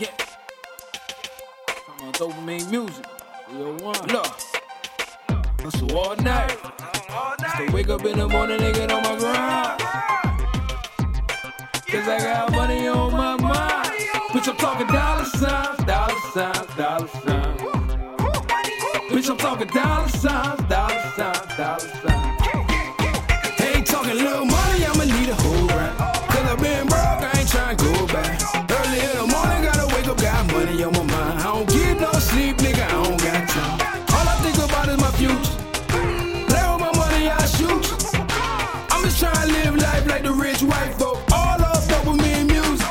Yeah. Talking about Dopamean music. 301. Look. Hustle all night. Still wake up in the morning and get on my grind. Cause I got money on my mind. Bitch, I'm talking dollar signs, dollar signs, dollar signs. Bitch, I'm talking dollar signs, dollar on my mind. I don't get no sleep, nigga, I don't got time. All I think about is my future. Play with my money, I shoot. I'm just trying to live life like the rich white folk. All up Dopamean music.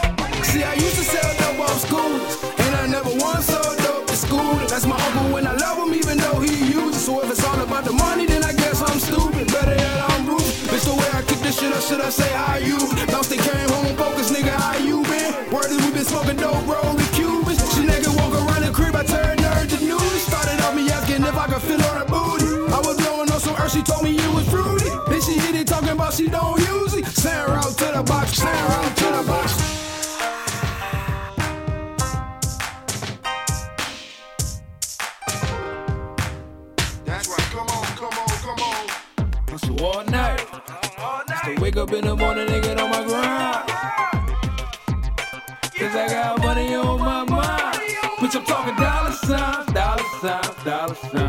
See, I used to sell dope off schools, and I never once sold dope at school. That's my uncle when I love him, even though he uses. So if it's all about the money, then I guess I'm stupid. Better yet, I'm rude. It's the way I kick this shit up, should I say how you? Bounce they came home focus, nigga, how you been? Word is we been smoking dope, roll her booty. I was blowing on some earth, she told me it was fruity. Then she hit it talking about she don't use it. Send her out to the box, send her out to the box. That's right. Come on, come on, come on. Hustle all night. Still wake up in the morning and get on my grind. Cause I got money on my mind. Bitch, I'm talking dollar signs, dollar signs, dollar signs.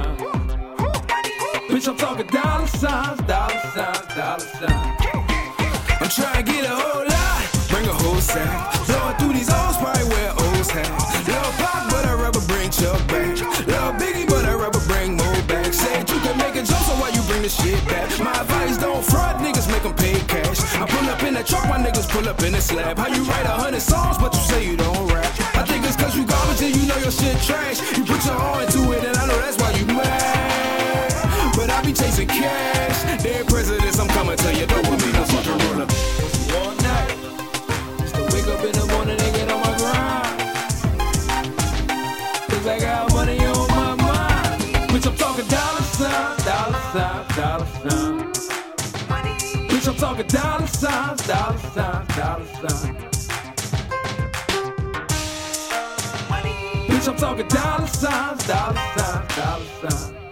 I'm talking dollar signs, dollar signs, dollar signs. I'm trying to get a whole lot, bring a whole sack. Blowing through these O's, probably wear O's hat. Little pop, but I'd rather bring Chuck back. Little Biggie, but I'd rather bring Mo back. Said you can make a joke, so why you bring the shit back? My advice, don't front, niggas make them pay cash. I pull up in the truck, my niggas pull up in the slab. How you write a hundred songs, but you say you don't rap? I think it's cause you garbage and you know your shit trash. You put your all into it, signs, dollar signs. Bitch, I'm talking dollar signs, dollar signs, dollar signs. Money. Bitch, I'm talking dollar signs, dollar signs, dollar signs.